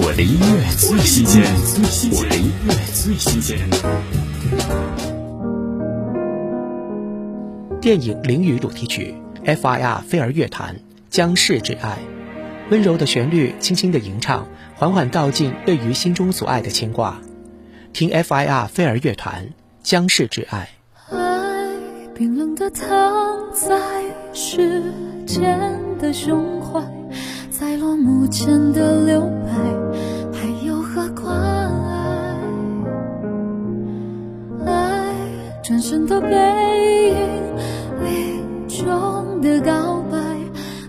我的音乐最新鲜，我的音乐最新鲜。电影《淋雨》主题曲，F.I.R. 飞儿乐团《将逝之爱》，温柔的旋律，轻轻的吟唱，缓缓道尽对于心中所爱的牵挂。听 F.I.R. 飞儿乐团《将逝之爱》。爱冰冷的躺在时间的胸怀，在落幕前的留白，转身的背影，里中的告白，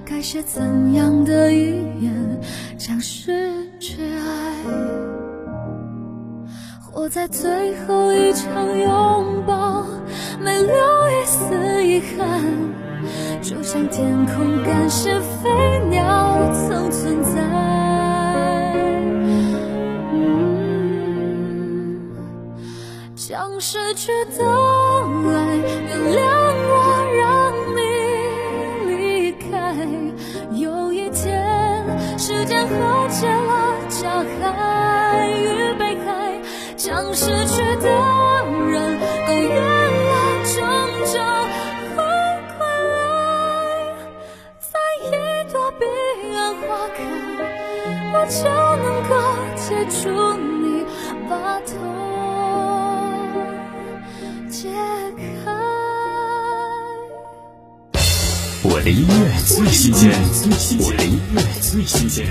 该写怎样的语言，将逝之爱？活在最后一场拥抱，没留一丝遗憾，就像天空感谢飞鸟曾存在。将逝去的爱，原谅我让你离开。有一天，时间和解了加害与被害，将逝去的人都原谅，终究会归来。在一朵彼岸花开，我就能够接住你解开。我的音乐最新鲜，我的音乐最新鲜。